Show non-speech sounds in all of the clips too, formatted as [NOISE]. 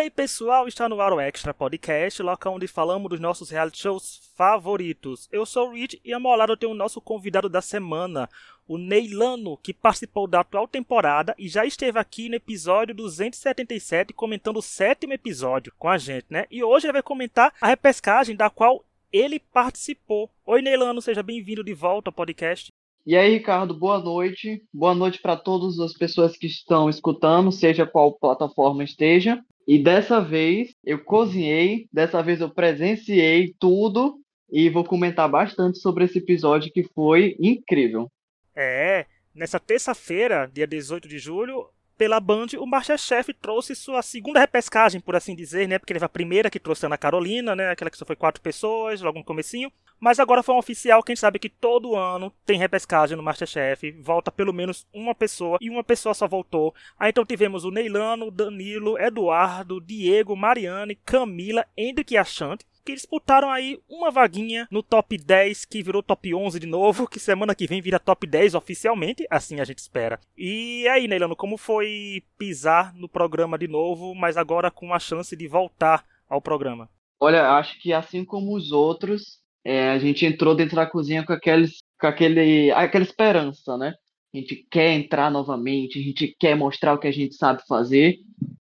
Hey pessoal, está no ar o Extra Podcast, local onde falamos dos nossos reality shows favoritos. Eu sou o Rich e ao meu lado eu tenho o nosso convidado da semana, o Neilano, que participou da atual temporada e já esteve aqui no episódio 277 comentando o sétimo episódio com a gente, né? E hoje ele vai comentar a repescagem da qual ele participou. Oi Neilano, seja bem-vindo de volta ao podcast. E aí, Ricardo, boa noite. Boa noite para todas as pessoas que estão escutando, seja qual plataforma esteja. E dessa vez eu cozinhei, dessa vez eu presenciei tudo e vou comentar bastante sobre esse episódio que foi incrível. É, nessa terça-feira, dia 18 de julho, pela Band, o Masterchef trouxe sua segunda repescagem, por assim dizer, né? Porque foi a primeira que trouxe a Ana Carolina, né? Aquela que só foi quatro pessoas, logo no comecinho. Mas agora foi um oficial que a gente sabe que todo ano tem repescagem no Masterchef. Volta pelo menos uma pessoa e uma pessoa só voltou. Aí então tivemos o Neilano, Danilo, Eduardo, Diego, Mariane, Camila, Hendrick e Achante que disputaram aí uma vaguinha no top 10, que virou top 11 de novo, que semana que vem vira top 10 oficialmente, assim a gente espera. E aí, Neilano, como foi pisar no programa de novo, mas agora com a chance de voltar ao programa? Olha, acho que assim como os outros, é, a gente entrou dentro da cozinha com, aqueles, com aquele, aquela esperança, né? A gente quer entrar novamente, a gente quer mostrar o que a gente sabe fazer.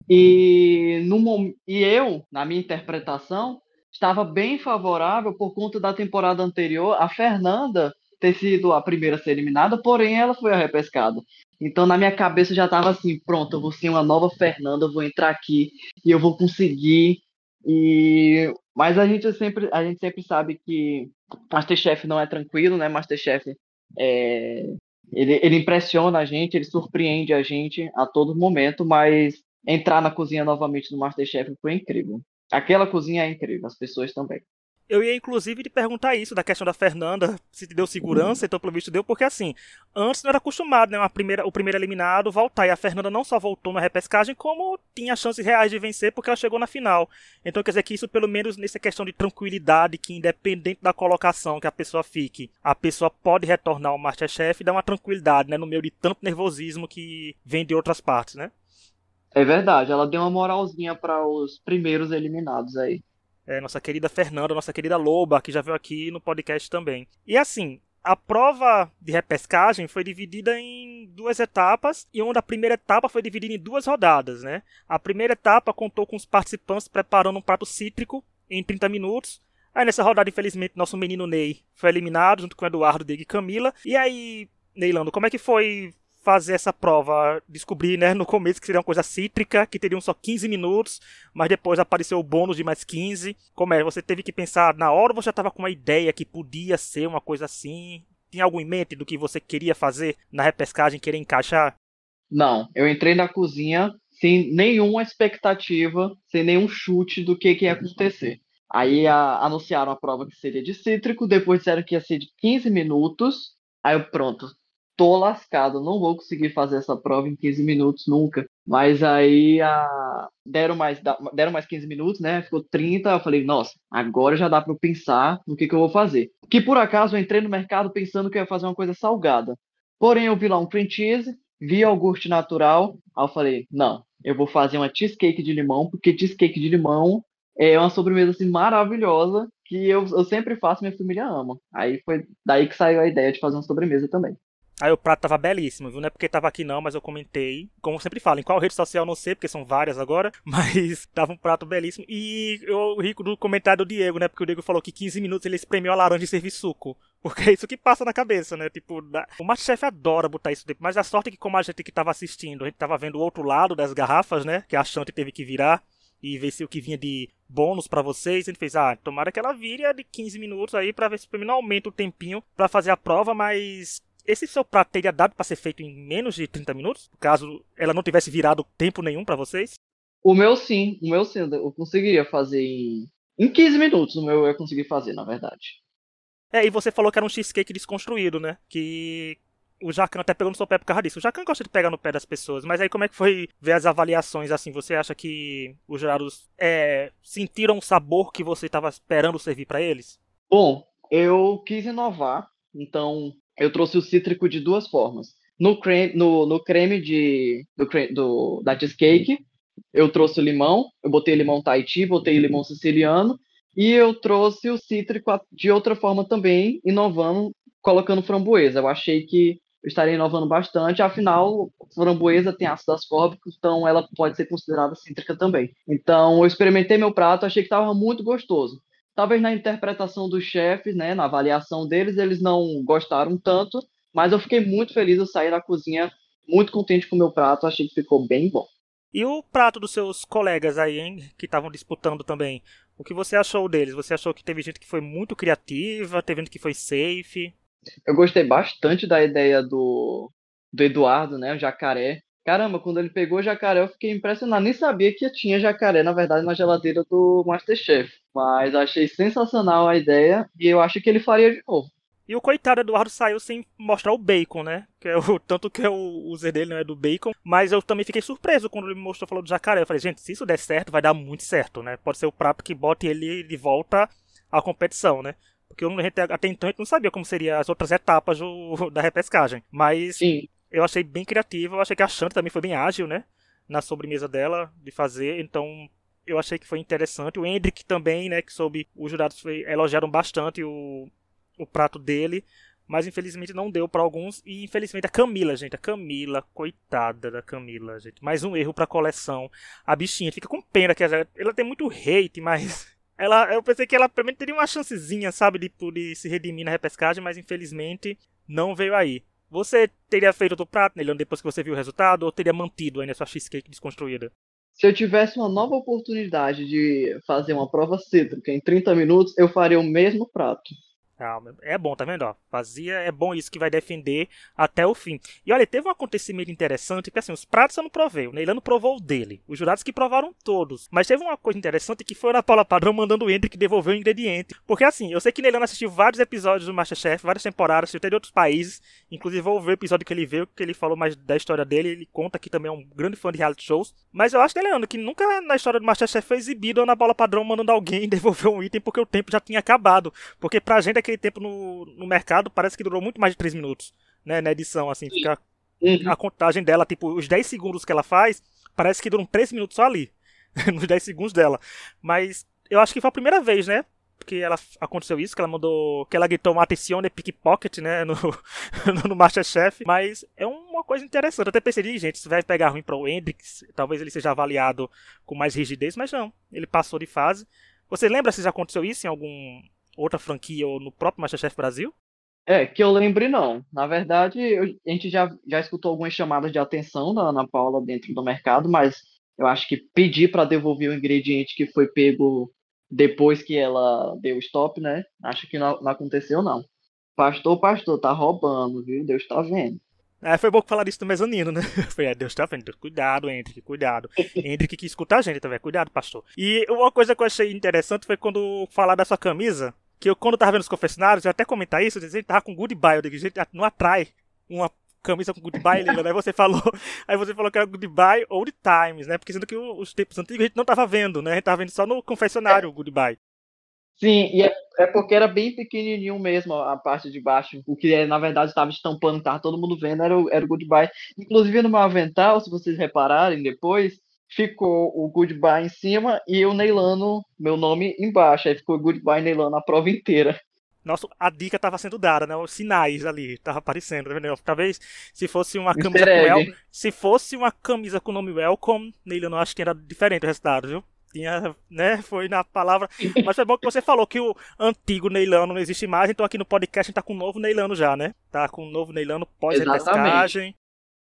E, no, e eu, na minha interpretação, estava bem favorável por conta da temporada anterior, a Fernanda ter sido a primeira a ser eliminada, porém ela foi a repescada. Então na minha cabeça já estava assim, pronto, eu vou ser uma nova Fernanda, eu vou entrar aqui e eu vou conseguir. E mas a gente sempre a gente sempre sabe que MasterChef não é tranquilo, né? MasterChef é, ele, ele impressiona a gente, ele surpreende a gente a todo momento, mas entrar na cozinha novamente do MasterChef foi incrível. Aquela cozinha é incrível, as pessoas também. Eu ia inclusive te perguntar isso, da questão da Fernanda, se te deu segurança, então pelo visto deu, porque assim, antes não era acostumado, né, uma primeira, o primeiro eliminado voltar, e a Fernanda não só voltou na repescagem, como tinha chances reais de vencer, porque ela chegou na final. Então quer dizer que isso, pelo menos nessa questão de tranquilidade, que independente da colocação que a pessoa fique, a pessoa pode retornar ao Masterchef, dá uma tranquilidade, né, no meio de tanto nervosismo que vem de outras partes, né? É verdade, ela deu uma moralzinha para os primeiros eliminados aí. É, nossa querida Fernanda, nossa querida Loba, que já veio aqui no podcast também. E assim, a prova de repescagem foi dividida em duas etapas e onde a primeira etapa foi dividida em duas rodadas, né? A primeira etapa contou com os participantes preparando um prato cítrico em 30 minutos. Aí nessa rodada, infelizmente, nosso menino Ney foi eliminado junto com Eduardo, Diego e Camila. E aí, Neilando, como é que foi fazer essa prova, descobrir, né, no começo que seria uma coisa cítrica, que teriam só 15 minutos, mas depois apareceu o bônus de mais 15. Como é? Você teve que pensar na hora ou você já estava com uma ideia que podia ser uma coisa assim? Tinha algo em mente do que você queria fazer na repescagem, querer encaixar? Não, eu entrei na cozinha sem nenhuma expectativa, sem nenhum chute do que, que ia acontecer. Aí a, anunciaram a prova que seria de cítrico, depois disseram que ia ser de 15 minutos. Aí eu, pronto, tô lascado, não vou conseguir fazer essa prova em 15 minutos nunca. Mas aí a... deram, mais, deram mais 15 minutos, né? Ficou 30. Eu falei, nossa, agora já dá para pensar no que, que eu vou fazer. Que por acaso eu entrei no mercado pensando que eu ia fazer uma coisa salgada. Porém, eu vi lá um cream cheese, vi iogurte natural. Aí eu falei, não, eu vou fazer uma cheesecake de limão, porque cheesecake de limão é uma sobremesa assim maravilhosa que eu, eu sempre faço minha família ama. Aí foi daí que saiu a ideia de fazer uma sobremesa também. Aí o prato tava belíssimo, viu? Não é porque tava aqui não, mas eu comentei. Como sempre falo, em qual rede social não sei, porque são várias agora. [LAUGHS] Mas tava um prato belíssimo. E eu rico do comentário do Diego, né? Porque o Diego falou que 15 minutos ele espremeu a laranja e serviu suco. Porque é isso que passa na cabeça, né? Tipo, da... o Masterchef adora botar isso dentro. Mas a sorte é que, como a gente que tava assistindo, a gente tava vendo o outro lado das garrafas, né? Que a Chante teve que virar e ver se o que vinha de bônus para vocês. Gente fez, ah, tomara que ela vire de 15 minutos aí para ver se pelo menos aumenta o tempinho para fazer a prova, mas esse seu prato teria dado para ser feito em menos de 30 minutos? Caso ela não tivesse virado tempo nenhum para vocês? O meu sim, o meu sim, eu conseguiria fazer em, em 15 minutos. O meu eu consegui fazer, na verdade. É, e você falou que era um cheesecake desconstruído, né? Que o Jacan até pegou no seu pé por causa disso. O Jacan gosta de pegar no pé das pessoas, mas aí como é que foi ver as avaliações assim? Você acha que os jurados é, sentiram o sabor que você estava esperando servir para eles? Bom, eu quis inovar, então eu trouxe o cítrico de duas formas. No creme, no, no creme de, do, do, da cheesecake, Eu trouxe o limão, eu botei limão Tahiti, botei limão siciliano, e eu trouxe o cítrico de outra forma também, inovando, colocando framboesa. Eu achei que eu estaria inovando bastante, afinal, framboesa tem ácido ascórbico, então ela pode ser considerada cítrica também. Então, eu experimentei meu prato, achei que estava muito gostoso. Talvez na interpretação dos chefes, né, na avaliação deles, eles não gostaram tanto, mas eu fiquei muito feliz, eu saí da cozinha muito contente com o meu prato, achei que ficou bem bom. E o prato dos seus colegas aí, hein, que estavam disputando também, o que você achou deles? Você achou que teve gente que foi muito criativa, teve gente que foi safe? Eu gostei bastante da ideia do, do Eduardo, né? O jacaré. Caramba, quando ele pegou o jacaré, eu fiquei impressionado. Nem sabia que tinha jacaré, na verdade, na geladeira do Masterchef. Mas achei sensacional a ideia e eu acho que ele faria de novo. E o coitado Eduardo saiu sem mostrar o bacon, né? Que é o, [LAUGHS] tanto que é o user dele não é do bacon. Mas eu também fiquei surpreso quando ele me mostrou falou do jacaré. Eu falei, gente, se isso der certo, vai dar muito certo, né? Pode ser o prato que bote ele de volta à competição, né? Porque eu, até então a gente não sabia como seriam as outras etapas do, [LAUGHS] da repescagem. Mas Sim. Eu achei bem criativo. Eu achei que a Chante também foi bem ágil, né? Na sobremesa dela, de fazer. Então eu achei que foi interessante. O Hendrick também, né? Que soube. Os jurados elogiaram bastante o, o prato dele. Mas infelizmente não deu para alguns. E infelizmente a Camila, gente. A Camila, coitada da Camila, gente. Mais um erro pra coleção. A bichinha fica com pena que ela, ela tem muito hate, mas [LAUGHS] ela, eu pensei que ela pelo menos teria uma chancezinha, sabe, de, de se redimir na repescagem, mas infelizmente não veio aí. Você teria feito outro prato, Neliano, depois que você viu o resultado, ou teria mantido ainda sua cheesecake desconstruída? Se eu tivesse uma nova oportunidade de fazer uma prova cítrica em 30 minutos, eu faria o mesmo prato. Ah, é bom, tá vendo? Ó, fazia, é bom isso que vai defender até o fim. E olha, teve um acontecimento interessante que assim, os pratos eu não provei, o Neilano provou o dele. Os jurados que provaram todos. Mas teve uma coisa interessante que foi a Paula Padrão mandando o Hendrick devolver o ingrediente. Porque assim, eu sei que Neilano assistiu vários episódios do Masterchef, várias temporadas, até de outros países. Inclusive vou ver o episódio que ele veio, que ele falou mais da história dele. Ele conta que também é um grande fã de reality shows. Mas eu acho, Neilano, que nunca na história do Masterchef foi exibido a Ana Paula Padrão mandando alguém [LAUGHS] devolver um item porque o tempo já tinha acabado. Porque pra gente aquele tempo no, no mercado parece que durou muito mais de 3 minutos, né? Na edição, assim, fica Uhum. a contagem dela, tipo, os 10 segundos que ela faz, parece que duram 3 minutos só ali. [LAUGHS] nos 10 segundos dela. Mas eu acho que foi a primeira vez, né? Porque ela aconteceu isso, que ela mandou. Que ela gritou uma atenção pickpocket, né? [LAUGHS] No, no Masterchef. Mas é uma coisa interessante. Eu até pensei, gente, isso vai pegar ruim para o Hendrix. Talvez ele seja avaliado com mais rigidez, mas não. Ele passou de fase. Você lembra se já aconteceu isso em algum outra franquia ou no próprio Masterchef Brasil? É, que eu lembre não. Na verdade, eu- a gente já, já escutou algumas chamadas de atenção da Ana Paula dentro do mercado, mas eu acho que pedir para devolver o ingrediente que foi pego depois que ela deu stop, né? Acho que não, não aconteceu, não. Pastor, pastor, tá roubando, viu? Deus tá vendo. É, foi bom que falar isso do mezanino, né? [LAUGHS] Foi, é, Deus tá vendo. Cuidado, Hendrick, cuidado. Hendrick que escuta a gente também, cuidado, pastor. E uma coisa que eu achei interessante foi quando falar da sua camisa, que eu, quando tava vendo os confessionários, eu até comentar isso, eu dizia, tava com goodbye. Eu digo, gente, não atrai uma camisa com goodbye, Lila, né? Você falou, [LAUGHS] aí você falou que era goodbye old times, né? Porque sendo que os tempos antigos a gente não tava vendo, né? A gente tava vendo só no confessionário o goodbye. Sim, e é, é porque era bem pequenininho mesmo a parte de baixo. O que é, na verdade estava estampando, tava todo mundo vendo, era o, era o goodbye. Inclusive no meu avental, se vocês repararem depois, ficou o goodbye em cima e o Neilano, meu nome, embaixo. Aí ficou goodbye Neilano a prova inteira. Nossa, a dica tava sendo dada, né? Os sinais ali, tava aparecendo, tá vendo? Talvez se fosse uma camisa com wel... se fosse uma camisa com o nome Welcome, nele eu não acho que era diferente o resultado, viu? Tinha, né? Foi na palavra. Mas foi bom que você falou que o antigo Neilano não existe mais, então aqui no podcast a gente tá com um novo Neilano já, né? Tá com um novo Neilano pós-repescagem.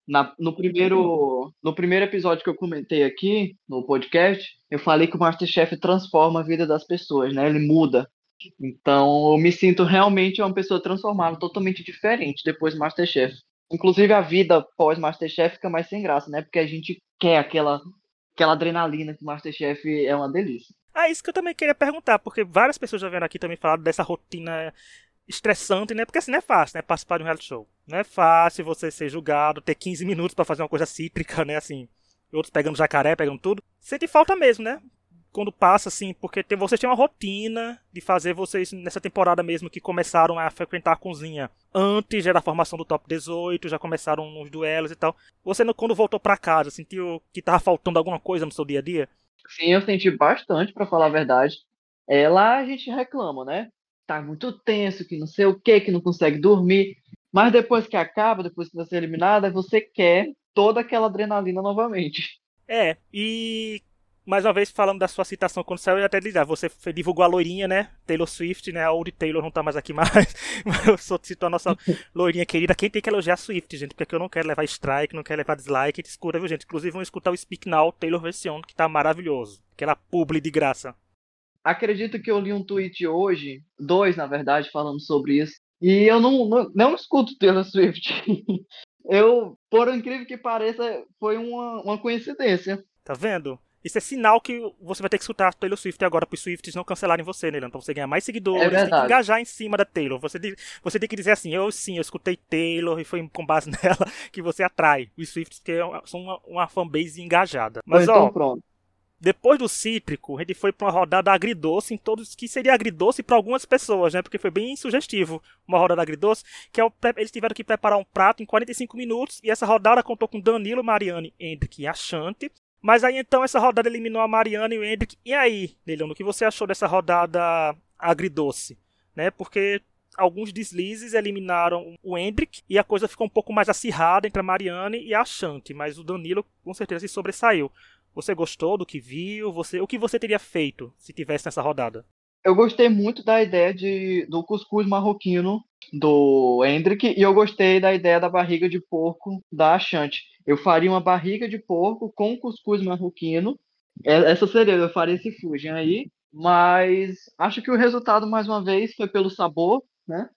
Na- no, primeiro, no primeiro episódio que eu comentei aqui no podcast, eu falei que o Masterchef transforma a vida das pessoas, né? Ele muda. Então, eu me sinto realmente uma pessoa transformada, totalmente diferente depois do Masterchef. Inclusive, a vida pós-Masterchef fica mais sem graça, né? Porque a gente quer aquela, aquela adrenalina que o Masterchef é uma delícia. Ah, isso que eu também queria perguntar, porque várias pessoas já vieram aqui também falar dessa rotina estressante, né? Porque assim não é fácil, né? Participar de um reality show. Não é fácil você ser julgado, ter 15 minutos pra fazer uma coisa cítrica, né? Assim, outros pegando jacaré, pegando tudo. Sente falta mesmo, né? Quando passa, assim, porque tem, vocês têm uma rotina de fazer vocês, nessa temporada mesmo, que começaram a frequentar a cozinha antes já da formação do top 18, já começaram nos duelos e tal. Você, quando voltou para casa, sentiu que tava faltando alguma coisa no seu dia a dia? Sim, eu senti bastante, para falar a verdade. É, lá a gente reclama, né? Tá muito tenso, que não sei o que, que não consegue dormir. Mas depois que acaba, depois que você é eliminada, você quer toda aquela adrenalina novamente. É, e mais uma vez falando da sua citação quando saiu, eu até dizer, você divulgou a loirinha, né? Taylor Swift, né? A Old Taylor não tá mais aqui [LAUGHS] mais, mas eu só citou a nossa [LAUGHS] loirinha querida. Quem tem que elogiar a Swift, gente? Porque eu não quero levar strike, não quero levar dislike, escuta, viu, gente? Inclusive vão escutar o Speak Now Taylor Version, que tá maravilhoso. Aquela publi de graça. Acredito que eu li um tweet hoje, dois na verdade, falando sobre isso. E eu não, não, não escuto Taylor Swift. [LAUGHS] eu, por incrível que pareça, foi uma, uma coincidência. Tá vendo? Isso é sinal que você vai ter que escutar Taylor Swift agora para os Swifts não cancelarem você, né, Pra você ganhar mais seguidores, é tem que engajar em cima da Taylor. Você, você tem que dizer assim, eu sim, eu escutei Taylor e foi com base [LAUGHS] nela que você atrai os Swifts, que são uma, uma fanbase engajada. Mas, então, ó, pronto. Depois do cítrico, a gente foi para uma rodada agridoce em todos que seria agridoce para algumas pessoas, né? Porque foi bem sugestivo uma rodada agridoce, que é o, eles tiveram que preparar um prato em 45 minutos e essa rodada contou com Danilo, Mariane, Hendrick e Achante. Mas aí então essa rodada eliminou a Mariana e o Hendrick. E aí, Leilão, o que você achou dessa rodada agridoce? Né? Porque alguns deslizes eliminaram o Hendrick e a coisa ficou um pouco mais acirrada entre a Mariane e a Chante, mas o Danilo com certeza se sobressaiu. Você gostou do que viu? Você, o que você teria feito se tivesse nessa rodada? Eu gostei muito da ideia de, do cuscuz marroquino do Hendrick e eu gostei da ideia da barriga de porco da Chante. Eu faria uma barriga de porco com cuscuz marroquino. É, essa seria, eu faria esse fusion aí. Mas acho que o resultado, mais uma vez, foi pelo sabor, né?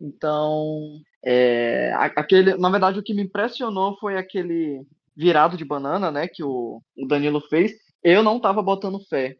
Então, é, aquele, na verdade, o que me impressionou foi aquele virado de banana, né, que o, o Danilo fez. Eu não tava botando fé.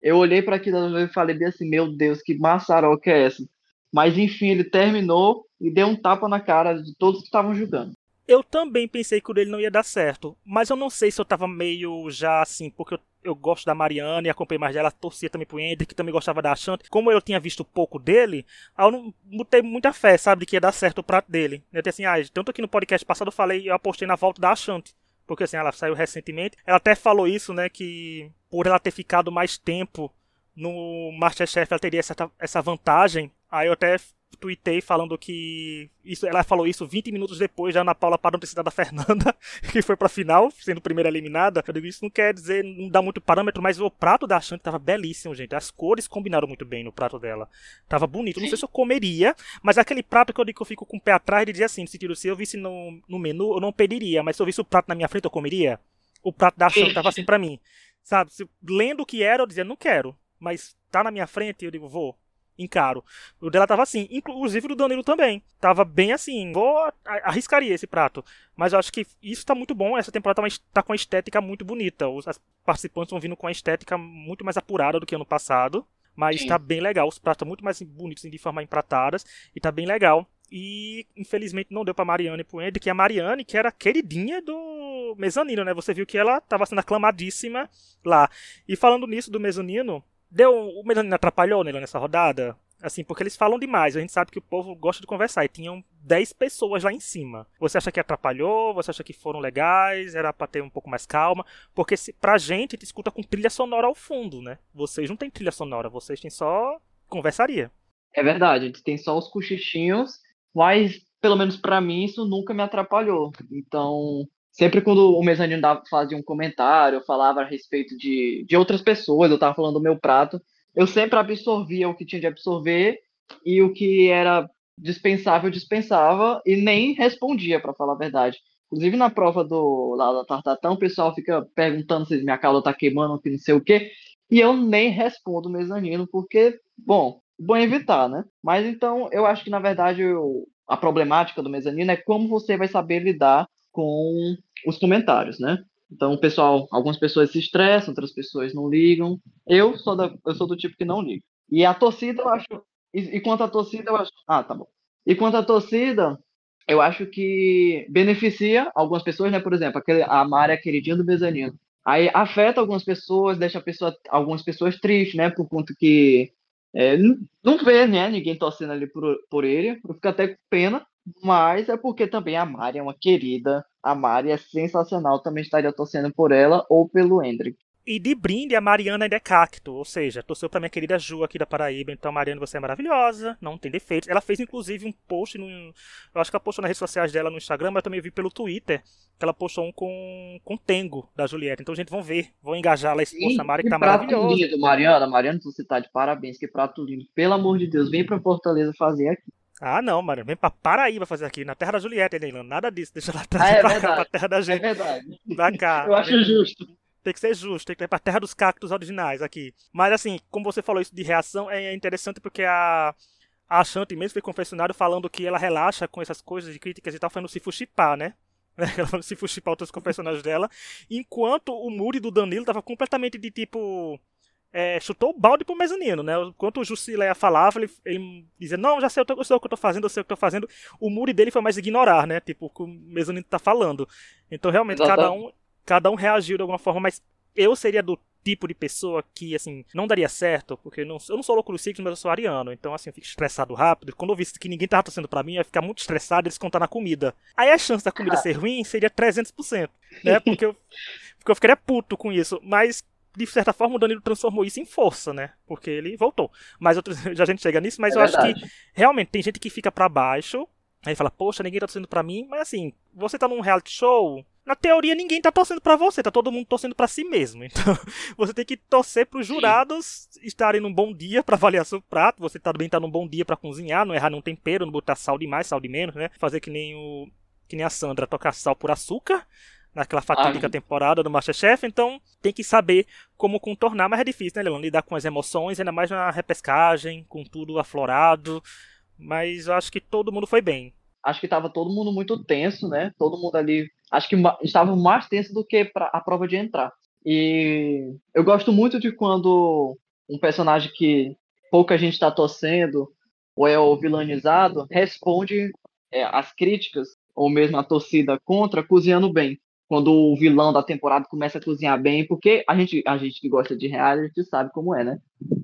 Eu olhei para aquilo e falei bem assim, meu Deus, que maçaroca é essa? Mas enfim, ele terminou e deu um tapa na cara de todos que estavam jogando. Eu também pensei que o dele não ia dar certo, mas eu não sei se eu tava meio já assim, porque eu, eu gosto da Mariana e acompanhei mais dela, torcia também pro que também gostava da Ashante. Como eu tinha visto pouco dele, eu não botei muita fé, sabe, de que ia dar certo o prato dele. Eu disse assim, ah, tanto aqui no podcast passado eu falei, eu apostei na volta da Ashante. Porque assim, ela saiu recentemente. Ela até falou isso, né, que por ela ter ficado mais tempo no Masterchef, ela teria essa, essa vantagem. Aí eu até tuitei falando que isso, ela falou isso 20 minutos depois da Ana Paula sido da Fernanda, [LAUGHS] que foi pra final, sendo primeira eliminada. Eu digo, isso não quer dizer, não dá muito parâmetro, mas o prato da Ashanti tava belíssimo, gente. As cores combinaram muito bem no prato dela. Tava bonito. Não sei se eu comeria, mas aquele prato que eu digo que eu fico com o pé atrás de dizer assim, no sentido, se eu visse no, no menu, eu não pediria, mas se eu visse o prato na minha frente, eu comeria. O prato da Ashanti tava assim para mim. Sabe, se, lendo o que era, eu dizia, não quero. Mas tá na minha frente, eu digo, vou encaro. O dela tava assim, inclusive o do Danilo também. Tava bem assim, vou arriscaria esse prato. Mas eu acho que isso tá muito bom, essa temporada tá, tá com uma estética muito bonita. Os participantes estão vindo com uma estética muito mais apurada do que ano passado. Mas Sim. tá bem legal, os pratos estão muito mais bonitos de forma empratadas e tá bem legal. E infelizmente não deu pra Mariane e pro Andy, que a Mariane, que era queridinha do mezanino, né? Você viu que ela tava sendo aclamadíssima lá. E falando nisso do mezanino, Deu, o Mezanino atrapalhou nele nessa rodada? Assim, porque eles falam demais. A gente sabe que o povo gosta de conversar. E tinham 10 pessoas lá em cima. Você acha que atrapalhou? Você acha que foram legais? Era pra ter um pouco mais calma? Porque se, pra gente, a gente escuta com trilha sonora ao fundo, né? Vocês não têm trilha sonora, vocês têm só conversaria. É verdade, a gente tem só os cochichinhos, mas pelo menos para mim isso nunca me atrapalhou. Então, sempre quando o mezanino fazia um comentário, falava a respeito de, de outras pessoas, eu estava falando do meu prato, eu sempre absorvia o que tinha de absorver e o que era dispensável, dispensava e nem respondia, para falar a verdade. Inclusive na prova do lá da Tartatão, o pessoal fica perguntando se minha cauda tá queimando, que não sei o quê, e eu nem respondo o mezanino, porque, bom, bom evitar, né? Mas então, eu acho que na verdade eu, a problemática do mezanino é como você vai saber lidar com os comentários, né? Então, pessoal, algumas pessoas se estressam, outras pessoas não ligam. Eu sou, da, eu sou do tipo que não ligo. E a torcida, eu acho. E, e quanto à torcida, eu acho. Ah, tá bom. E quanto à torcida, eu acho que beneficia algumas pessoas, né? Por exemplo, aquele, a Mari, a queridinha do mezanino. Aí afeta algumas pessoas, deixa pessoa, algumas pessoas tristes, né? Por conta que é, não vê, né? Ninguém torcendo ali por, por ele. Eu fico até com pena. Mas é porque também a Mari é uma querida. A Mari é sensacional. Também estaria torcendo por ela ou pelo Hendrick. E de brinde, a Mariana ainda é cacto, ou seja, torceu pra minha querida Ju aqui da Paraíba. Então, Mariana, você é maravilhosa, não tem defeitos. Ela fez, inclusive, um post, no, eu acho que ela postou nas redes sociais dela no Instagram, mas eu também vi pelo Twitter, que ela postou um com, com Tengo, da Julieta. Então, gente, vão ver, vão engajar lá esse post da Mari, que tá maravilhoso. lindo, Mariana. Mariana, você tá de parabéns, que prato lindo. Pelo amor de Deus, vem pra Fortaleza fazer aqui. Ah, não, mano. Vem pra Paraíba fazer aqui, na terra da Julieta, Neilano. Nada disso. Deixa ela trazer ah, é pra verdade. cá, pra terra da gente. É verdade. Pra cá. Eu acho justo. Tem que ser justo, tem que ir pra terra dos cactos originais aqui. Mas assim, como você falou isso de reação, é interessante porque a. A Shanti mesmo foi confessionário falando que ela relaxa com essas coisas de críticas e tal, falando se fuxipar, né? [LAUGHS] Ela se fuxipar outros confessionários dela. Enquanto o Muri do Danilo tava completamente de tipo é, chutou o balde pro mezanino, né? Enquanto o Jusileia falava, ele, ele dizia, não, já sei, eu, tô, eu sei o que eu tô fazendo, eu sei o que eu tô fazendo. O Muri dele foi mais ignorar, né? Tipo, o que o mezanino tá falando. Então, realmente, cada um, cada um reagiu de alguma forma, mas eu seria do tipo de pessoa que, assim, não daria certo, porque eu não, eu não sou louco do ciclo, mas eu sou ariano, então, assim, eu fico estressado rápido. Quando eu visse que ninguém tava torcendo pra mim, eu ia ficar muito estressado e eles contar na comida. Aí a chance da comida [LAUGHS] ser ruim seria 300%, né? Porque eu, porque eu ficaria puto com isso, mas de certa forma, o Danilo transformou isso em força, né? Porque ele voltou. Mas outros, [LAUGHS] já a gente chega nisso, mas é eu verdade. acho que realmente tem gente que fica para baixo, aí fala, poxa, ninguém tá torcendo pra mim, mas assim, você tá num reality show. Na teoria, ninguém tá torcendo para você, tá todo mundo torcendo para si mesmo. [LAUGHS] Então, você tem que torcer pros jurados Sim. estarem num bom dia para avaliar seu prato. Você também tá num bom dia para cozinhar, não errar num tempero, não botar sal de mais, sal de menos, né? Fazer que nem o que nem a Sandra tocar sal por açúcar naquela fatídica ah, temporada do Masterchef, então tem que saber como contornar, mas é difícil, né, Leon? Lidar com as emoções, ainda mais na repescagem, com tudo aflorado. Mas eu acho que todo mundo foi bem. Acho que estava todo mundo muito tenso, né? Todo mundo ali. Acho que estava mais tenso do que pra, a prova de entrar. E eu gosto muito de quando um personagem que pouca gente está torcendo ou é o vilanizado responde é, as críticas ou mesmo a torcida contra cozinhando bem quando o vilão da temporada começa a cozinhar bem, porque a gente, a gente que gosta de reality sabe como é, né?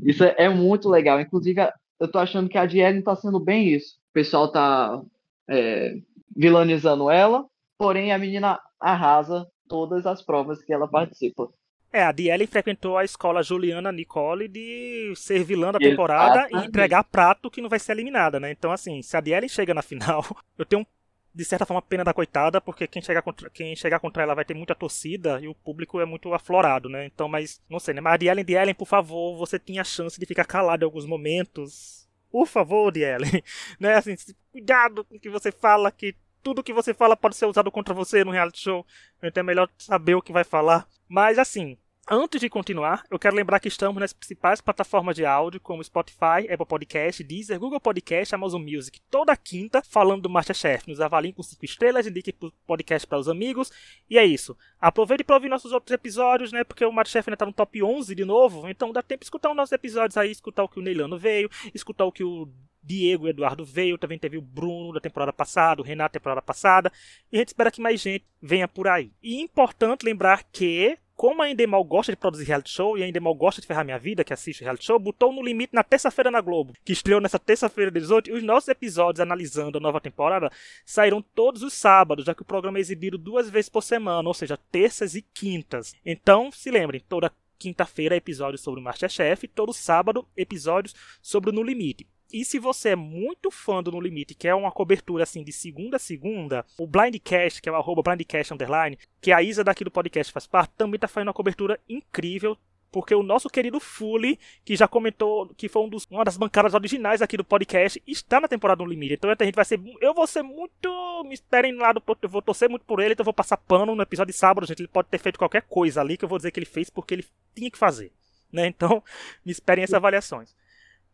Isso é, é muito legal. Inclusive, eu tô achando que a Diele tá sendo bem isso. O pessoal tá é, vilanizando ela, porém a menina arrasa todas as provas que ela participa. É, a Diele frequentou a escola Juliana Nicole de ser vilã da temporada Exatamente. e entregar prato que não vai ser eliminada, né? Então, assim, se a Diele chega na final, [LAUGHS] eu tenho um de certa forma, pena da coitada, porque quem chegar contra, quem chegar contra ela vai ter muita torcida e o público é muito aflorado, né? Então, mas, não sei, né? Mas de Ellen, de Ellen, por favor, você tinha a chance de ficar calado em alguns momentos. Por favor, de Ellen. [LAUGHS] né? Assim, cuidado com o que você fala, que tudo que você fala pode ser usado contra você no reality show. Então é melhor saber o que vai falar. Mas, assim, Antes de continuar, eu quero lembrar que estamos nas principais plataformas de áudio, como Spotify, Apple Podcast, Deezer, Google Podcast, Amazon Music, toda quinta, falando do Masterchef. Nos avaliem com 5 estrelas, indique o podcast para os amigos. E é isso. Aproveite para ouvir nossos outros episódios, né? Porque o Masterchef ainda está no top 11 de novo. Então dá tempo de escutar os nossos episódios aí, escutar o que o Neilano veio, escutar o que o Diego Eduardo veio, também teve o Bruno da temporada passada, o Renato da temporada passada, e a gente espera que mais gente venha por aí. E importante lembrar que como a Endemol gosta de produzir reality show e a Endemol gosta de ferrar minha vida, que assiste reality show, botou no limite na terça-feira na Globo, que estreou nessa terça-feira 18, e os nossos episódios analisando a nova temporada saíram todos os sábados, já que o programa é exibido duas vezes por semana, ou seja, terças e quintas. Então, se lembrem, toda quinta-feira episódios sobre o Masterchef, todo sábado episódios sobre o No Limite. E se você é muito fã do No Limite, que é uma cobertura assim de segunda a segunda, o Blindcast, que é o arroba Blindcast Underline, que a Isa daqui do podcast faz parte, também está fazendo uma cobertura incrível. Porque o nosso querido Fully, que já comentou que foi um dos, uma das bancadas originais aqui do podcast, está na temporada No Limite. Então a gente vai ser. Eu vou ser muito. Me esperem lá do. Eu vou torcer muito por ele, então eu vou passar pano no episódio de sábado, gente. Ele pode ter feito qualquer coisa ali que eu vou dizer que ele fez porque ele tinha que fazer. Né? Então, [LAUGHS] me esperem essas avaliações.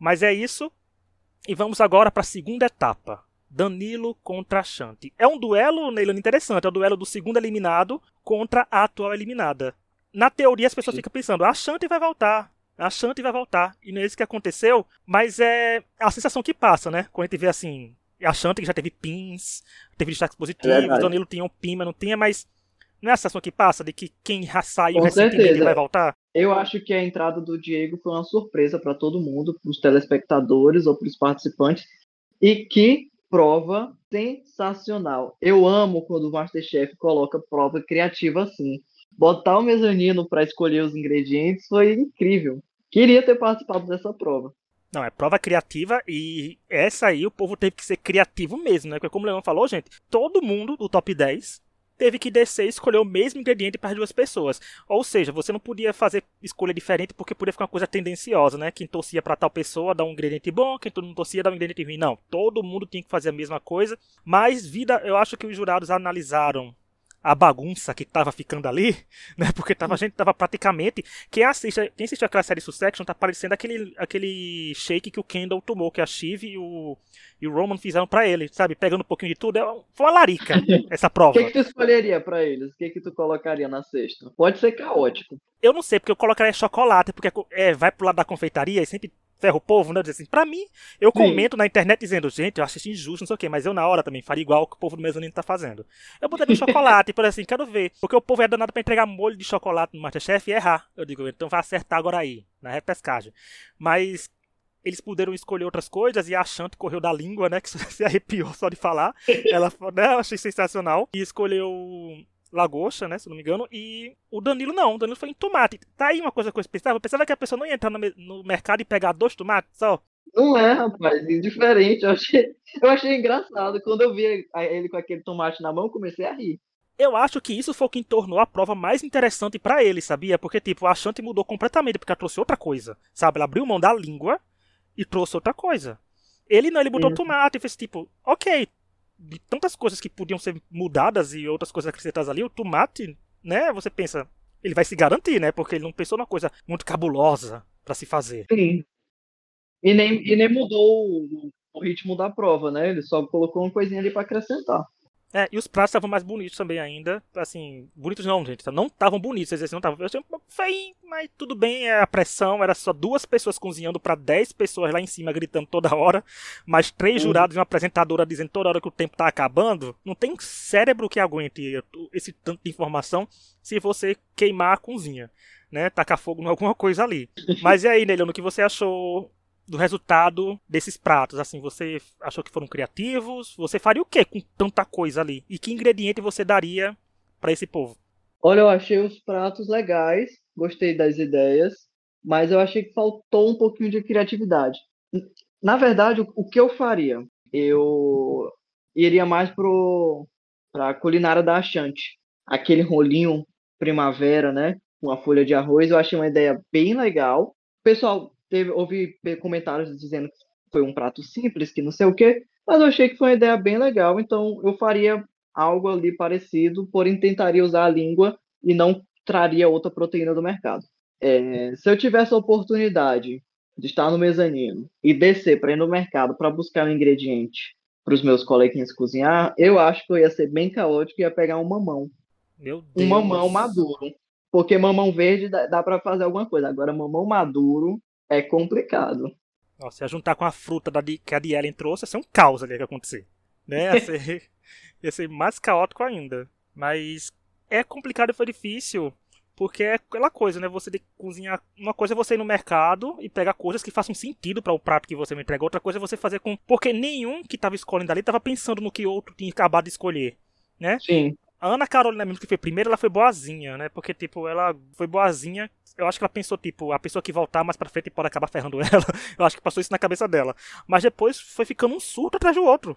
Mas é isso. E vamos agora para a segunda etapa. Danilo contra Shanti. É um duelo, Neilano, interessante. É o duelo do segundo eliminado contra a atual eliminada. Na teoria, as pessoas ficam pensando, a Shanti vai voltar. A Shanti vai voltar. E não é isso que aconteceu, mas é a sensação que passa, né? Quando a gente vê assim, a Shanti que já teve pins, teve destaques positivos, é Danilo tinha um pin, mas não tinha, mas Não é a sensação que passa de que quem saiu Com recentemente certeza. vai voltar? Eu acho que a entrada do Diego foi uma surpresa para todo mundo, para os telespectadores ou para os participantes, e que prova sensacional. Eu amo quando o Masterchef coloca prova criativa assim. Botar o mezanino para escolher os ingredientes foi incrível. Queria ter participado dessa prova. Não, é prova criativa e essa aí o povo teve que ser criativo mesmo, né? Porque como o Leão falou, gente, todo mundo do top 10 teve que descer e escolher o mesmo ingrediente para as duas pessoas. Ou seja, você não podia fazer escolha diferente porque podia ficar uma coisa tendenciosa, né? Quem torcia para tal pessoa dá um ingrediente bom, quem não torcia dá um ingrediente ruim. Não, todo mundo tinha que fazer a mesma coisa. Mas vida, eu acho que os jurados analisaram a bagunça que tava ficando ali, né? Porque tava, a gente tava praticamente. Quem assiste, quem assistiu aquela série Succession tá parecendo aquele, aquele shake que o Kendall tomou, que a Shiv e o, e o Roman fizeram para ele, sabe? Pegando um pouquinho de tudo. É, foi uma larica [LAUGHS] essa O prova. que, que tu escolheria para eles? O que, que tu colocaria na sexta? Pode ser caótico. Eu não sei, porque eu colocaria chocolate, porque é, vai pro lado da confeitaria e sempre ferra o povo, né? Diz assim, pra mim, eu Sim. comento na internet dizendo, gente, eu acho isso injusto, não sei o quê, mas eu na hora também faria igual que o povo do mezanino tá fazendo. Eu botaria um [LAUGHS] chocolate, por assim, quero ver. Porque o povo é danado pra entregar molho de chocolate no Masterchef e errar. Eu digo, então vai acertar agora aí, na repescagem. Mas eles puderam escolher outras coisas e a Chante correu da língua, né? Que [LAUGHS] se arrepiou só de falar. Ela, né, eu achei sensacional. E escolheu lagosta, né? Se não me engano. E o Danilo não. O Danilo foi em tomate. Tá aí uma coisa que eu pensava. Eu pensava que a pessoa não ia entrar no, no mercado e pegar dois tomates só. Não é, rapaz, indiferente. Eu achei, eu achei engraçado. Quando eu vi ele com aquele tomate na mão, eu comecei a rir. Eu acho que isso foi o que tornou a prova mais interessante pra ele, sabia? Porque, tipo, a Shanti mudou completamente, porque ela trouxe outra coisa, sabe? Ela abriu mão da língua e trouxe outra coisa. Ele não, ele botou tomate e fez tipo, ok, de tantas coisas que podiam ser mudadas e outras coisas acrescentadas ali, o tomate, né? Você pensa, ele vai se garantir, né? Porque ele não pensou numa coisa muito cabulosa pra se fazer. Sim. E nem, e nem mudou o, o ritmo da prova, né? Ele só colocou uma coisinha ali pra acrescentar. É, e os pratos estavam mais bonitos também ainda. Assim, bonitos não, gente. Não estavam bonitos, eles não estavam. Eu achei um pouco feio, mas tudo bem. É a pressão. Era só duas pessoas cozinhando pra 10 pessoas lá em cima gritando toda hora. Mas três Uhum. jurados e uma apresentadora dizendo toda hora que o tempo tá acabando. Não tem cérebro que aguente esse tanto de informação se você queimar a cozinha. Né? Tacar fogo em alguma coisa ali. Mas e aí, Neliano, o que você achou do resultado desses pratos? Assim, você achou que foram criativos? Você faria o que com tanta coisa ali? E que ingrediente você daria pra esse povo? Olha, eu achei os pratos legais, gostei das ideias, mas eu achei que faltou um pouquinho de criatividade. Na verdade, o, o que eu faria? Eu iria mais pro para culinária da Achante. Aquele rolinho primavera, né? Com a folha de arroz, eu achei uma ideia bem legal. O pessoal teve, ouvi comentários dizendo que foi um prato simples, que não sei o quê, mas eu achei que foi uma ideia bem legal, então eu faria algo ali parecido, porém tentaria usar a língua e não traria outra proteína do mercado. É, se eu tivesse a oportunidade de estar no mezanino e descer para ir no mercado para buscar um ingrediente para os meus coleguinhas cozinhar, eu acho que eu ia ser bem caótico e ia pegar um mamão. Meu Deus. Um mamão maduro. Porque mamão verde dá, dá para fazer alguma coisa. Agora, mamão maduro é complicado. Nossa, ia juntar com a fruta da, que a Dielen trouxe, ia ser um caos ali que ia acontecer. Né? Ia ser, [LAUGHS] ia ser mais caótico ainda. Mas é complicado e foi difícil. Porque é aquela coisa, né? Você tem que cozinhar. Uma coisa é você ir no mercado e pegar coisas que façam sentido para o prato que você me entrega. Outra coisa é você fazer com. Porque nenhum que tava escolhendo ali tava pensando no que outro tinha acabado de escolher. Sim. A Ana Carolina mesmo que foi primeiro, ela foi boazinha, né? Porque, tipo, ela foi boazinha. Eu acho que ela pensou, tipo, a pessoa que voltar mais pra frente pode acabar ferrando [LAUGHS] ela. Eu acho que passou isso na cabeça dela. Mas depois foi ficando um surto atrás do outro.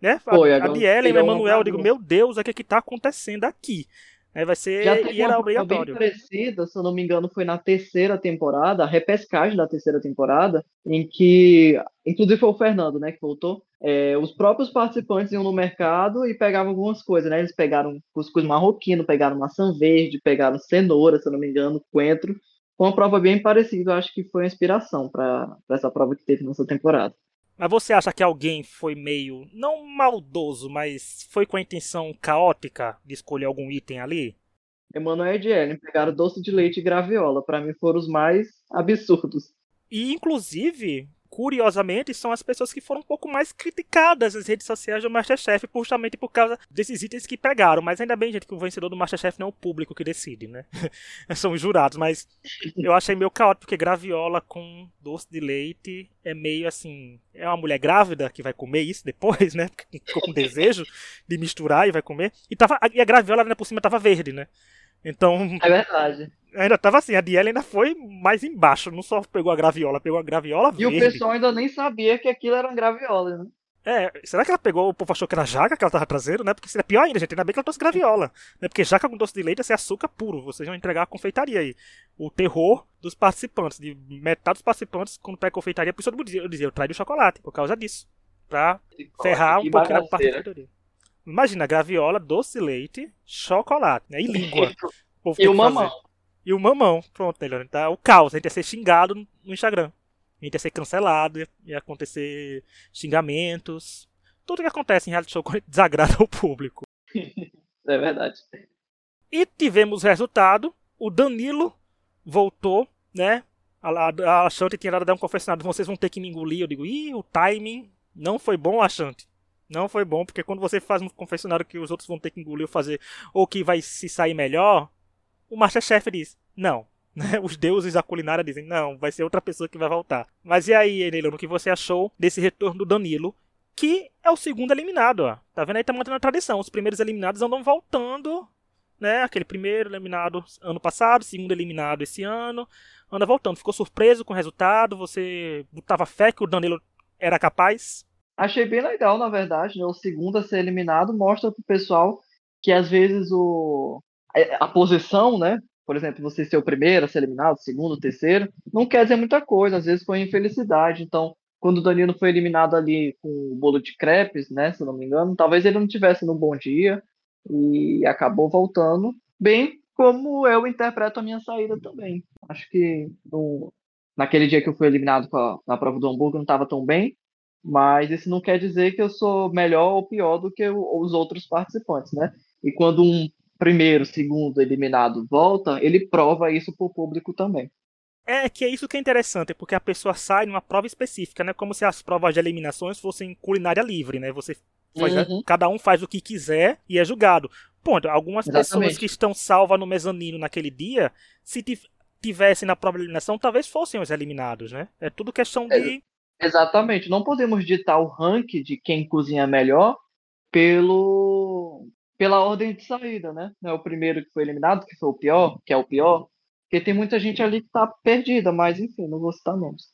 Né? Foi, a, a agora Diela e o Emanuel, eu digo, meu Deus, o que é que tá acontecendo aqui? Né? Vai ser. Já E era prova bem obrigatório. parecida, se eu não me engano, foi na terceira temporada, a repescagem da terceira temporada, em que, inclusive foi o Fernando, né, que voltou. É, os próprios participantes iam no mercado e pegavam algumas coisas, né? Eles pegaram cuscuz marroquino, pegaram maçã verde, pegaram cenoura, se eu não me engano, coentro. Foi uma prova bem parecida, eu acho que foi uma inspiração para essa prova que teve nessa temporada. Mas você acha que alguém foi meio. Não maldoso, mas foi com a intenção caótica de escolher algum item ali? Emanuel e Ellen pegaram doce de leite e graviola, para mim foram os mais absurdos. E, inclusive, curiosamente, são as pessoas que foram um pouco mais criticadas nas redes sociais do Masterchef, justamente por causa desses itens que pegaram. Mas ainda bem, gente, que o vencedor do Masterchef não é o público que decide, né? [LAUGHS] são os jurados. Mas eu achei meio caótico, porque graviola com doce de leite é meio assim. É uma mulher grávida que vai comer isso depois, né? Porque [LAUGHS] ficou com desejo de misturar e vai comer. E, tava, e a graviola, por cima, tava verde, né? Então. É verdade. Ainda tava assim, a Diela ainda foi mais embaixo, não só pegou a graviola, pegou a graviola e verde. E o pessoal ainda nem sabia que aquilo era graviola, né? É, será que ela pegou, o povo achou que era jaca que ela tava trazendo, né? Porque seria pior ainda, gente. Ainda bem que ela trouxe graviola. Né? Porque jaca com doce de leite é ser açúcar puro. Vocês vão entregar a confeitaria aí. O terror dos participantes. De metade dos participantes, quando pega confeitaria, por isso eu dizia, eu, dizia, eu traio o chocolate, por causa disso. Pra ferrar um pouquinho a parte da Imagina, graviola, doce de leite, chocolate, né? E língua. [LAUGHS] e o mamão. Fazer. E o mamão, pronto, né, tá? O caos, a gente ia ser xingado no Instagram. A gente ia ser cancelado, ia acontecer xingamentos. Tudo que acontece em reality show [LAUGHS] desagrada o público. [LAUGHS] é verdade. E tivemos o resultado. O Danilo voltou, né? A, a, a Shanti tinha dado um confessionado. Vocês vão ter que me engolir. Eu digo, ih, o timing não foi bom, Ashanti. Não foi bom, porque quando você faz um confessionário que os outros vão ter que engolir ou fazer, ou que vai se sair melhor, o Masterchef diz: não. [LAUGHS] Né? Os deuses da culinária dizem: não, vai ser outra pessoa que vai voltar. Mas e aí, Neilano, o que você achou desse retorno do Danilo? Que é o segundo eliminado, ó. Tá vendo aí? Tá mantendo a tradição. Os primeiros eliminados andam voltando, né? Aquele primeiro eliminado ano passado, segundo eliminado esse ano, anda voltando. Ficou surpreso com o resultado? Você botava fé que o Danilo era capaz? Achei bem legal, na verdade. Né? O segundo a ser eliminado mostra pro pessoal que às vezes o é, a posição, né? Por exemplo, você ser o primeiro a ser eliminado, segundo, terceiro, não quer dizer muita coisa, às vezes foi infelicidade. Então, quando o Danilo foi eliminado ali com o bolo de crepes, né, se não me engano, talvez ele não tivesse no bom dia e acabou voltando, bem como eu interpreto a minha saída também. Acho que no, naquele dia que eu fui eliminado a, na prova do hambúrguer não estava tão bem, mas isso não quer dizer que eu sou melhor ou pior do que os outros participantes, né? E quando um primeiro, segundo eliminado volta, ele prova isso para o público também. É que é isso que é interessante, porque a pessoa sai numa prova específica, né? Como se as provas de eliminações fossem culinária livre, né? Você faz, uhum. cada um faz o que quiser e é julgado. Ponto. Algumas Exatamente. pessoas que estão salvas no mezanino naquele dia, se tivessem na prova de eliminação, talvez fossem os eliminados, né? É tudo questão de. Exatamente. Não podemos ditar o ranking de quem cozinha melhor pelo pela ordem de saída, né? Não é o primeiro que foi eliminado, que foi o pior, que é o pior. Porque tem muita gente ali que tá perdida, mas enfim, não vou citar nomes.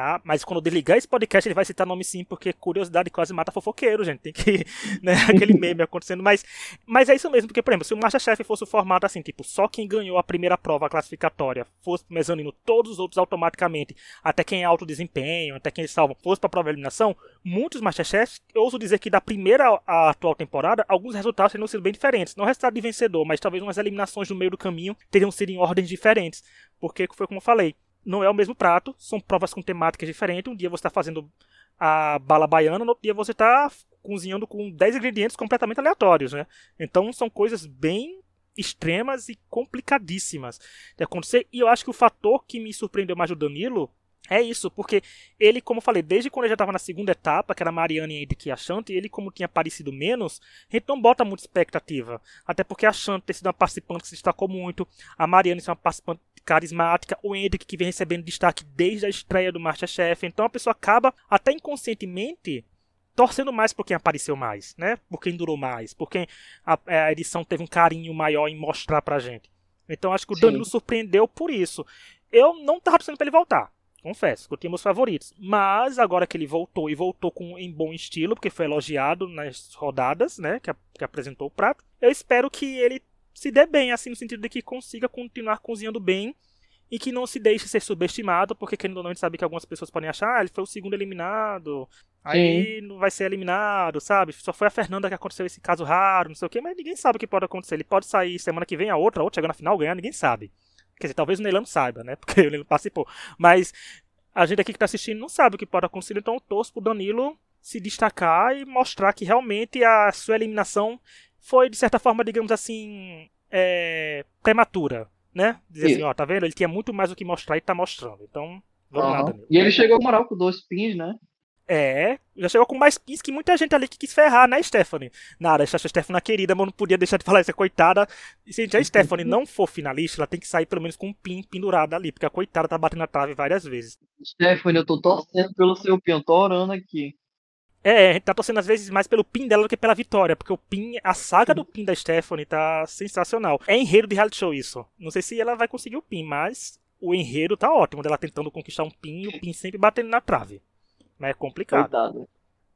Ah, mas quando desligar esse podcast, ele vai citar nome sim, porque curiosidade quase mata fofoqueiro, gente. Tem que. [LAUGHS] Né, aquele [LAUGHS] meme acontecendo. Mas, mas é isso mesmo, porque, por exemplo, se o Masterchef fosse o formato assim, tipo, só quem ganhou a primeira prova classificatória fosse pro mezanino, todos os outros automaticamente, até quem é alto desempenho, até quem salva, fosse pra prova de eliminação, muitos Masterchefs, eu ouso dizer que da primeira à atual temporada, alguns resultados teriam sido bem diferentes. Não resultado de vencedor, mas talvez umas eliminações no meio do caminho teriam sido em ordens diferentes. Porque foi como eu falei não é o mesmo prato, são provas com temáticas diferentes. Um dia você está fazendo a bala baiana, no outro dia você está cozinhando com 10 ingredientes completamente aleatórios, né? Então são coisas bem extremas e complicadíssimas de acontecer. E eu acho que o fator que me surpreendeu mais do Danilo é isso, porque ele, como eu falei, desde quando ele já estava na segunda etapa, que era a Mariane e a Shanti, ele, como tinha aparecido menos, a gente não bota muita expectativa. Até porque a Shanti tem sido uma participante que se destacou muito, a Mariane é uma participante carismática, o Hendrick que vem recebendo destaque desde a estreia do Masterchef. Então a pessoa acaba, até inconscientemente, torcendo mais por quem apareceu mais, né? Por quem durou mais, por quem a, a edição teve um carinho maior em mostrar pra gente. Então acho que o Sim. Danilo surpreendeu por isso. Eu não tava torcendo pra ele voltar. Confesso, que eu tinha meus favoritos. Mas agora que ele voltou e voltou com em bom estilo, porque foi elogiado nas rodadas, né? Que, que apresentou o prato. Eu espero que ele se dê bem, assim, no sentido de que consiga continuar cozinhando bem e que não se deixe ser subestimado, porque querendo ou não, a gente sabe que algumas pessoas podem achar, ah, ele foi o segundo eliminado, aí Sim. não vai ser eliminado, sabe? Só foi a Fernanda que aconteceu esse caso raro, não sei o quê, mas ninguém sabe o que pode acontecer. Ele pode sair semana que vem a outra, a outra chegar na final ganhar, ninguém sabe. Quer dizer, talvez o Neilano saiba, né? [LAUGHS] Porque ele participou. Mas a gente aqui que tá assistindo não sabe o que pode acontecer, então eu torço pro Danilo se destacar e mostrar que realmente a sua eliminação foi, de certa forma, digamos assim, é, prematura, né? Dizer assim, ó, tá vendo? Ele tinha muito mais o que mostrar e tá mostrando. Então, Vamos uhum. lá, Danilo. E ele chegou moral com dois pins, né? É, já chegou com mais pins que muita gente ali que quis ferrar, né, Stephanie? Nada, essa Stephanie é querida, mas não podia deixar de falar isso, coitada. E se a Stephanie [LAUGHS] não for finalista, ela tem que sair pelo menos com um pin pendurado ali, porque a coitada tá batendo na trave várias vezes. Stephanie, eu tô torcendo pelo seu pin, eu tô orando aqui. É, a gente tá torcendo às vezes mais pelo pin dela do que pela vitória, porque o pin, a saga do pin da Stephanie tá sensacional. É enredo de reality show isso. Não sei se ela vai conseguir o pin, mas o enredo tá ótimo, dela tentando conquistar um pin e o pin sempre batendo na trave. Mas é complicado. Coitado.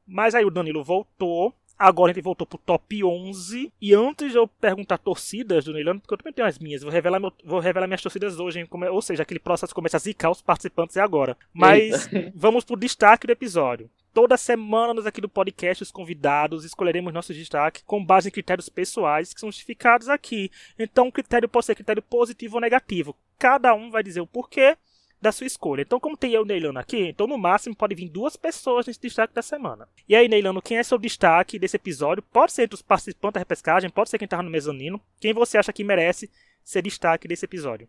Mas aí o Danilo voltou. Agora a gente voltou pro top 11. E antes de eu perguntar torcidas do Neilano, porque eu também tenho as minhas, vou revelar, meu, vou revelar minhas torcidas hoje. Hein? Ou seja, aquele processo começa a zicar os participantes é agora. Mas Eita. [LAUGHS] vamos pro destaque do episódio. Toda semana, nós aqui do podcast, os convidados, escolheremos nosso destaque com base em critérios pessoais que são justificados aqui. Então, o critério pode ser critério positivo ou negativo. Cada um vai dizer o porquê da sua escolha. Então, como tem eu Neilano aqui, então no máximo pode vir duas pessoas nesse destaque da semana. E aí, Neilano, quem é seu destaque desse episódio? Pode ser entre os participantes da repescagem, pode ser quem estava no mezanino. Quem você acha que merece ser destaque desse episódio?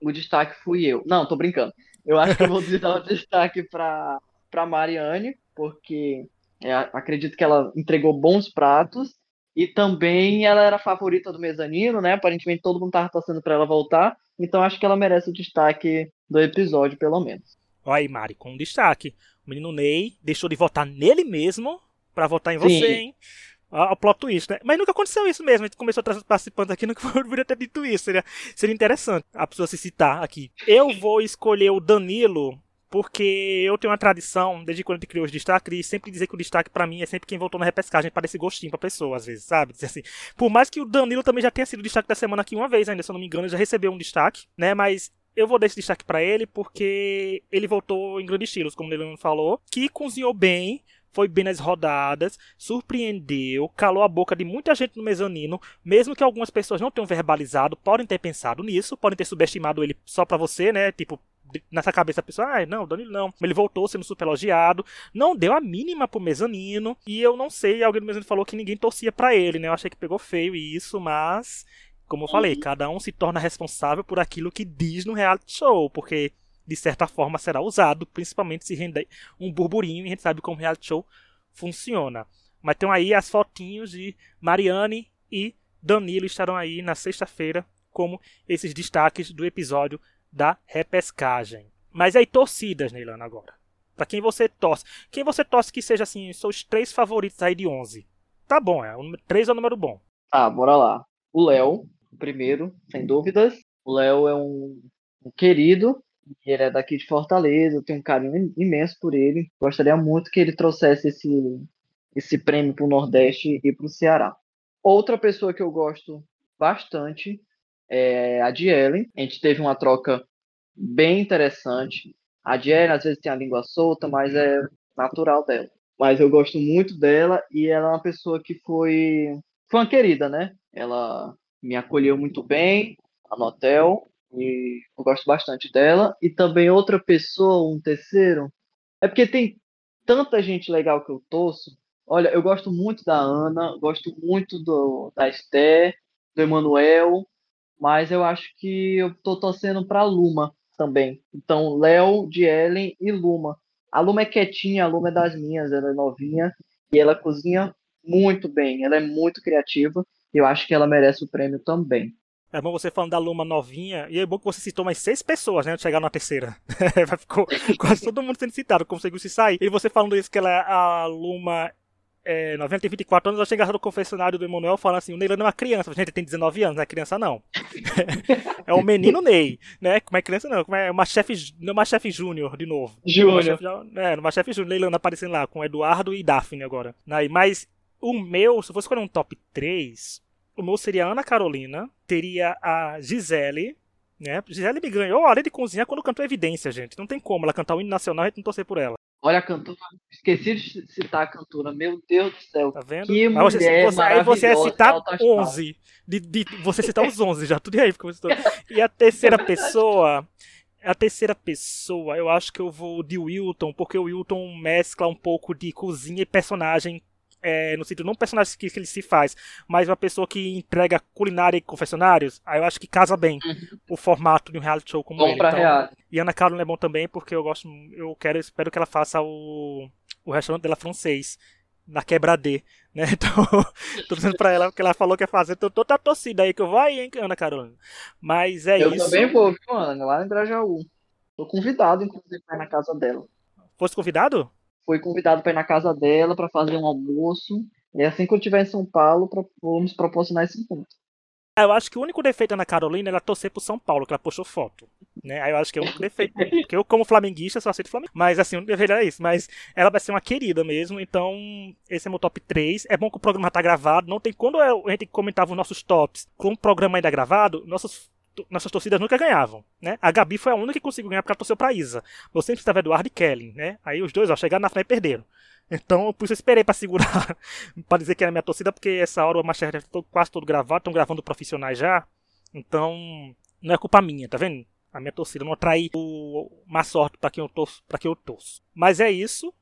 O destaque fui eu. Não, tô brincando. Eu acho que eu vou dar o [LAUGHS] destaque para para Mariane, porque é, acredito que ela entregou bons pratos e também ela era a favorita do mezanino, né? Aparentemente todo mundo estava torcendo para ela voltar, então acho que ela merece o destaque do episódio, pelo menos. Olha aí, Mari, com um destaque. O menino Ney deixou de votar nele mesmo para votar em você, Sim. hein? o plot twist, né? Mas nunca aconteceu isso mesmo. A gente começou a trazer participantes aqui, [LAUGHS] nunca poderia ter dito isso. Seria, seria interessante a pessoa se citar aqui. Eu vou escolher o Danilo porque eu tenho uma tradição, desde quando a gente criou os destaques, de sempre dizer que o destaque para mim é sempre quem voltou na repescagem para esse gostinho pra pessoa, às vezes, sabe? Dizer assim, por mais que o Danilo também já tenha sido o destaque da semana aqui uma vez ainda, se eu não me engano, já recebeu um destaque, né? Mas eu vou dar esse destaque para ele porque ele voltou em grandes estilos, como ele falou, que cozinhou bem, foi bem nas rodadas, surpreendeu, calou a boca de muita gente no mezanino, mesmo que algumas pessoas não tenham verbalizado, podem ter pensado nisso, podem ter subestimado ele só para você, né? Tipo, nessa cabeça a pessoa, ah, não, Danilo não. Ele voltou sendo super elogiado, não deu a mínima pro mezanino, e eu não sei, alguém do mezanino falou que ninguém torcia para ele, né? Eu achei que pegou feio isso, mas como eu falei, uhum. cada um se torna responsável por aquilo que diz no reality show, porque de certa forma será usado, principalmente se render um burburinho, e a gente sabe como reality show funciona. Mas tem aí as fotinhos de Mariane e Danilo estarão aí na sexta-feira como esses destaques do episódio da repescagem. Mas aí, torcidas, Neilano, agora. Pra quem você torce. Quem você torce que seja, assim, seus três favoritos aí de 11? Tá bom, é. O 3 é o número bom. Tá, bora lá. O Léo, primeiro, sem dúvidas. O Léo é um, um querido. Ele é daqui de Fortaleza. Eu tenho um carinho imenso por ele. Gostaria muito que ele trouxesse esse, esse prêmio pro Nordeste e pro Ceará. Outra pessoa que eu gosto bastante é a de. A gente teve uma troca bem interessante. A de às vezes tem a língua solta, mas é natural dela. Mas eu gosto muito dela e ela é uma pessoa que foi, foi uma querida, né? Ela me acolheu muito bem no hotel e eu gosto bastante dela. E também outra pessoa, um terceiro, é porque tem tanta gente legal que eu torço. Olha, eu gosto muito da Ana, gosto muito do, da Esther, do Emanuel, mas eu acho que eu tô torcendo para Luma também. Então, Léo, de Ellen e Luma. A Luma é quietinha, a Luma é das minhas, ela é novinha e ela cozinha muito bem, ela é muito criativa e eu acho que ela merece o prêmio também. É bom você falando da Luma novinha, e é bom que você citou mais seis pessoas, né, de chegar na terceira. [LAUGHS] Ficou quase todo mundo sendo citado, conseguiu se sair. E você falando isso, que ela, é a Luma é, 90 e 24 anos, eu achei engraçado no confessionário do Emanuel falando assim, o Neilano é uma criança. Gente, ele tem 19 anos, não é criança não. [LAUGHS] é o menino Ney, né? Como é criança não, como é uma chefe, uma chefe júnior de novo. Júnior. É, uma chefe júnior, Neilano aparecendo lá com Eduardo e Daphne agora. Mas o meu, se eu fosse escolher um top 3, o meu seria a Ana Carolina, teria a Gisele, né? Gisele me ganhou, além de cozinhar, quando cantou Evidência, gente. Não tem como ela cantar o hino nacional e a gente não torcer por ela. Olha a cantora, esqueci de citar a cantora, meu Deus do céu. Tá vendo? Que mulher você, você, aí você é citar 11. De, de, você citar os 11 já, tudo aí. [LAUGHS] E a terceira pessoa, a terceira pessoa, eu acho que eu vou de Wilton, porque o Wilton mescla um pouco de cozinha e personagem é, no sentido não personagem que, que, ele se faz, mas uma pessoa que entrega culinária e confessionários, aí eu acho que casa bem uhum. o formato de um reality show como bom ele. Pra então, real. E Ana Carolina é bom também porque eu gosto, eu quero, espero que ela faça o, o restaurante dela francês na quebradê, né? [LAUGHS] Então, tô dizendo pra ela que ela falou que ia fazer, tô toda a torcida aí que eu vou aí, hein, Ana Carolina. Mas é eu isso. Eu também vou, viu, Ana, lá em Grajaú. Tô convidado, inclusive, pra ir na casa dela. Fosse convidado? Fui convidado para ir na casa dela para fazer um almoço. E assim que eu estiver em São Paulo, vamos proporcionar esse encontro. Ah, eu acho que o único defeito Ana Carolina é ela torcer pro São Paulo, que ela postou foto. Né? Aí eu acho que é o único defeito. Porque eu, como flamenguista, só aceito Flamengo. Mas assim, o defeito é isso. Mas ela vai ser uma querida mesmo. Então, esse é meu top 3. É bom que o programa tá gravado. Não tem. Quando a gente comentava os nossos tops com o programa ainda gravado, nossos nossas torcidas nunca ganhavam, né? A Gabi foi a única que conseguiu ganhar porque ela torceu pra Isa. Você sempre estava Eduardo e Kelly, né? Aí os dois, ó, chegaram na final e perderam. Então, por isso eu esperei pra segurar, [LAUGHS] pra dizer que era minha torcida, porque essa hora o Masterchef tá quase todo gravado, estão gravando profissionais já. Então, não é culpa minha, tá vendo? A minha torcida não atrai o má sorte para quem eu torço, para quem eu torço. Mas é isso.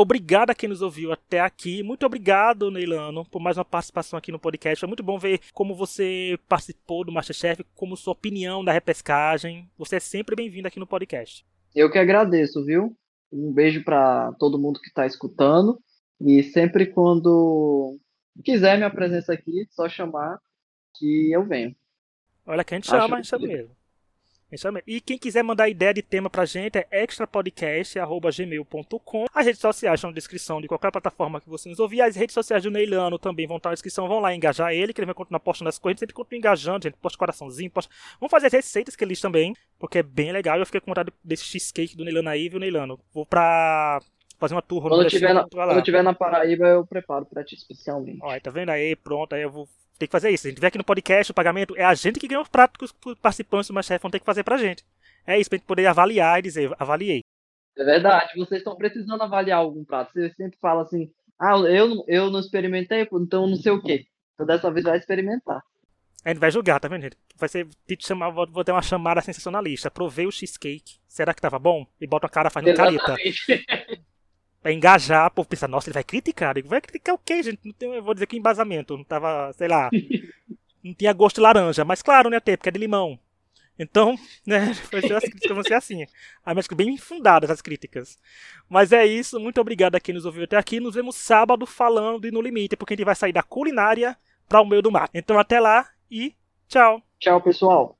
Obrigado a quem nos ouviu até aqui. Muito obrigado, Neilano, por mais uma participação aqui no podcast. Foi muito bom ver como você participou do Masterchef, como sua opinião da repescagem. Você é sempre bem-vindo aqui no podcast. Eu que agradeço, viu? Um beijo para todo mundo que está escutando. E sempre quando quiser minha presença aqui, só chamar que eu venho. Olha, que a gente chama, a gente chama mesmo. E quem quiser mandar ideia de tema pra gente é extrapodcast.gmail.com. As redes sociais estão na descrição de qualquer plataforma que você nos ouvir. As redes sociais do Neilano também vão estar na descrição. Vão lá engajar ele, que ele vai continuar postando as coisas. Sempre continua engajando, gente. Posta coraçãozinho. Posta... Vamos fazer as receitas que ele diz também, porque é bem legal. Eu fiquei com vontade desse cheesecake do Neilano aí, viu, Neilano? Vou pra fazer uma tour quando eu tiver na, Quando eu tiver na Paraíba, eu preparo pra ti especialmente. Olha, tá vendo aí? Pronto, aí eu vou tem que fazer isso. Se a gente vier aqui no podcast, o pagamento, é a gente que ganha os pratos que os participantes do Masterchef vão ter que fazer pra gente. É isso, pra gente poder avaliar e dizer, avaliei. É verdade, vocês estão precisando avaliar algum prato. Você sempre fala assim, ah, eu, eu não experimentei, então não sei o quê. Então dessa vez vai experimentar. A gente vai julgar, tá vendo, gente? Vai ser chamar, vou, ter uma chamada sensacionalista. Provei o cheesecake. Será que tava bom? E bota a cara fazendo careta. [LAUGHS] pra engajar, o povo pensa, nossa, ele vai criticar. Digo, vai criticar o quê, gente? Não tem, eu vou dizer que embasamento. Não tava, sei lá, [LAUGHS] não tinha gosto de laranja. Mas claro, né, ter, porque é de limão. Então, [LAUGHS] né, as críticas vão ser assim. A menos bem fundadas as críticas. Mas é isso, muito obrigado a quem nos ouviu até aqui. Nos vemos sábado falando de No Limite, porque a gente vai sair da culinária para o meio do mar. Então até lá e tchau. Tchau, pessoal.